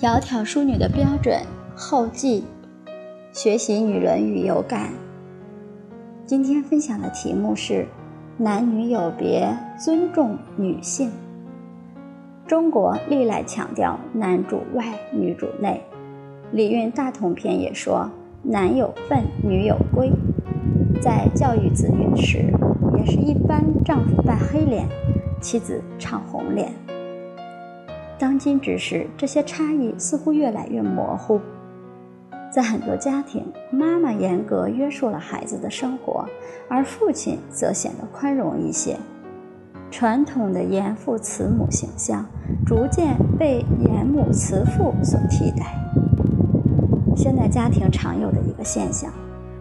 窈窕淑女的标准后记，学习《女论语》有感。今天分享的题目是“男女有别，尊重女性”。中国历来强调男主外，女主内，《礼运大同篇》也说“男有分，女有归”。在教育子女时，也是一般丈夫扮黑脸，妻子唱红脸。当今之时，这些差异似乎越来越模糊。在很多家庭，妈妈严格约束了孩子的生活，而父亲则显得宽容一些。传统的严父慈母形象逐渐被严母慈父所替代。现在家庭常有的一个现象：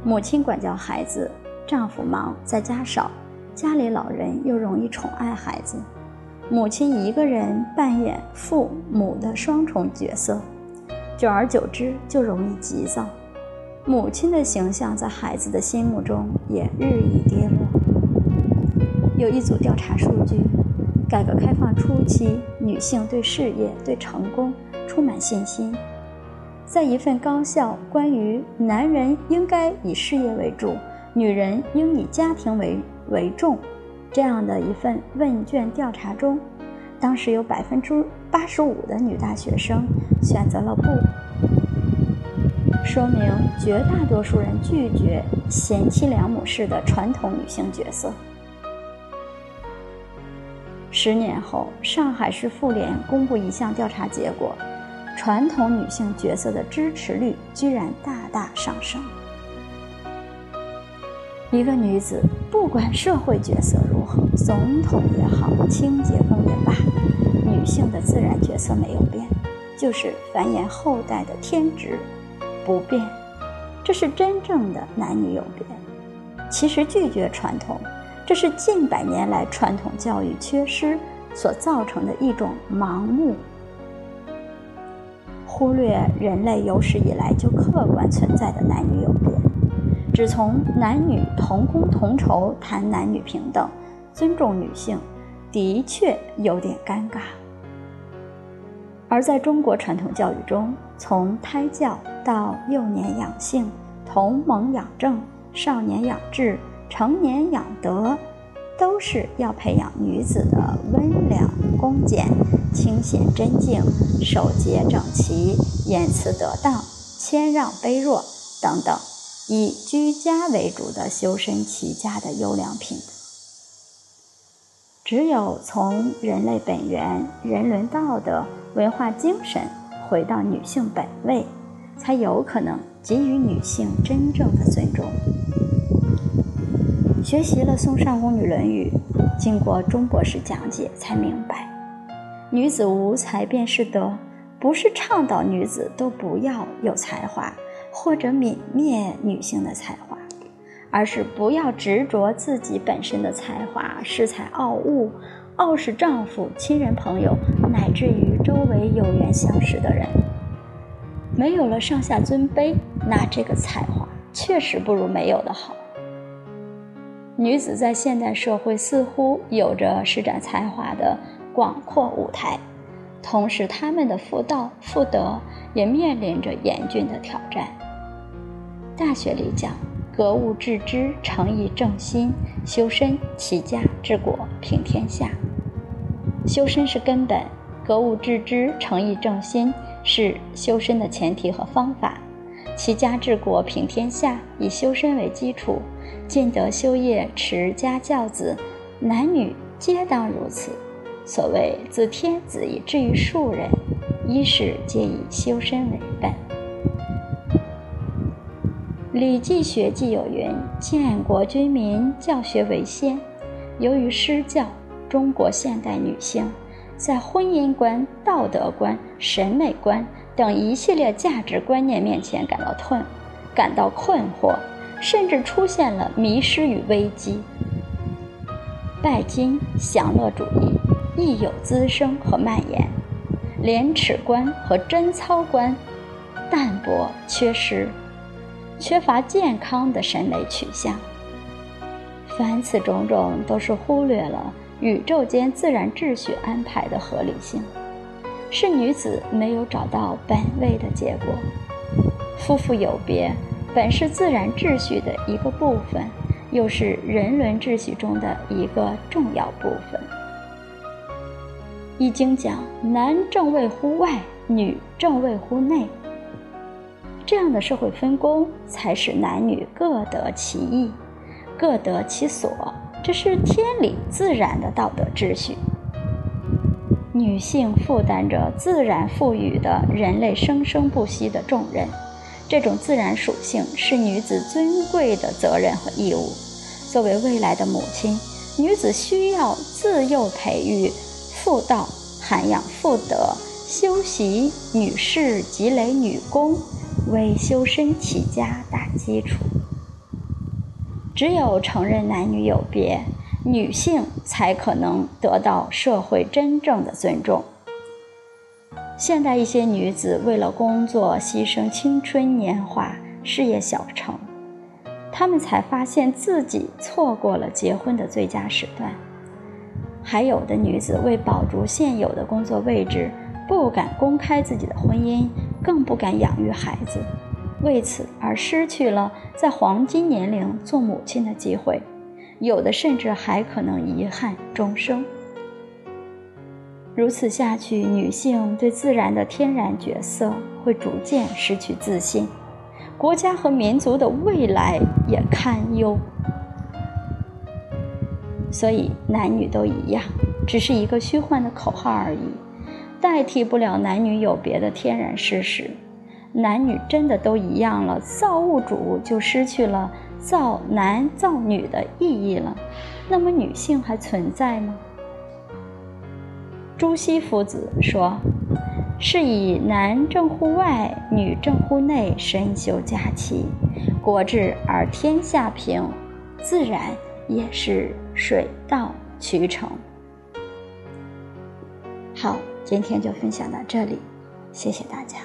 母亲管教孩子，丈夫忙在家少，家里老人又容易宠爱孩子。母亲一个人扮演父母的双重角色，久而久之就容易急躁。母亲的形象在孩子的心目中也日益跌落。有一组调查数据：改革开放初期，女性对事业、对成功充满信心。在一份高校关于“男人应该以事业为主，女人应以家庭为为重”。这样的一份问卷调查中，当时有百分之八十五的女大学生选择了不，说明绝大多数人拒绝贤妻良母式的传统女性角色。十年后，上海市妇联公布一项调查结果，传统女性角色的支持率居然大大上升。一个女子，不管社会角色如何，总统也好，清洁工也罢，女性的自然角色没有变，就是繁衍后代的天职不变。这是真正的男女有别。其实拒绝传统，这是近百年来传统教育缺失所造成的一种盲目，忽略人类有史以来就客观存在的男女有别。只从男女同工同酬谈男女平等、尊重女性，的确有点尴尬。而在中国传统教育中，从胎教到幼年养性、童蒙养正、少年养志、成年养德，都是要培养女子的温良恭俭、清闲贞静、守节整齐、言辞得当、谦让卑弱等等。以居家为主的修身齐家的优良品德，只有从人类本源、人伦道德、文化精神回到女性本位，才有可能给予女性真正的尊重。学习了宋尚宫女论语，经过钟博士讲解，才明白，女子无才便是德，不是倡导女子都不要有才华。或者泯灭女性的才华，而是不要执着自己本身的才华，恃才傲物，傲视丈夫、亲人、朋友，乃至于周围有缘相识的人。没有了上下尊卑，那这个才华确实不如没有的好。女子在现代社会似乎有着施展才华的广阔舞台，同时他们的妇道、妇德也面临着严峻的挑战。大学里讲，格物致知，诚意正心，修身齐家治国平天下。修身是根本，格物致知，诚意正心是修身的前提和方法。齐家治国平天下，以修身为基础，尽德修业，持家教子，男女皆当如此。所谓自天子以至于庶人，一是皆以修身为本。《礼记学记》有云：“建国君民，教学为先。”由于失教，中国现代女性在婚姻观、道德观、审美观等一系列价值观念面前感到困，感到困惑，甚至出现了迷失与危机。拜金、享乐主义亦有滋生和蔓延，廉耻观和贞操观淡薄缺失。缺乏健康的审美取向，凡此种种都是忽略了宇宙间自然秩序安排的合理性，是女子没有找到本位的结果。夫妇有别，本是自然秩序的一个部分，又是人伦秩序中的一个重要部分。《易经》讲：“男正位乎外，女正位乎内。”这样的社会分工，才使男女各得其意，各得其所。这是天理自然的道德秩序。女性负担着自然赋予的人类生生不息的重任，这种自然属性是女子尊贵的责任和义务。作为未来的母亲，女子需要自幼培育。妇道，涵养妇德，修习女士，积累女功，为修身齐家打基础。只有承认男女有别，女性才可能得到社会真正的尊重。现代一些女子为了工作牺牲青春年华、事业小成，她们才发现自己错过了结婚的最佳时段。还有的女子为保住现有的工作位置，不敢公开自己的婚姻，更不敢养育孩子，为此而失去了在黄金年龄做母亲的机会，有的甚至还可能遗憾终生。如此下去，女性对自然的天然角色会逐渐失去自信，国家和民族的未来也堪忧。所以，男女都一样，只是一个虚幻的口号而已，代替不了男女有别的天然事实。男女真的都一样了，造物主就失去了造男造女的意义了。那么，女性还存在吗？朱熹夫子说：“是以男正乎外，女正乎内，身修家齐，国治而天下平，自然。”也是水到渠成。好，今天就分享到这里，谢谢大家。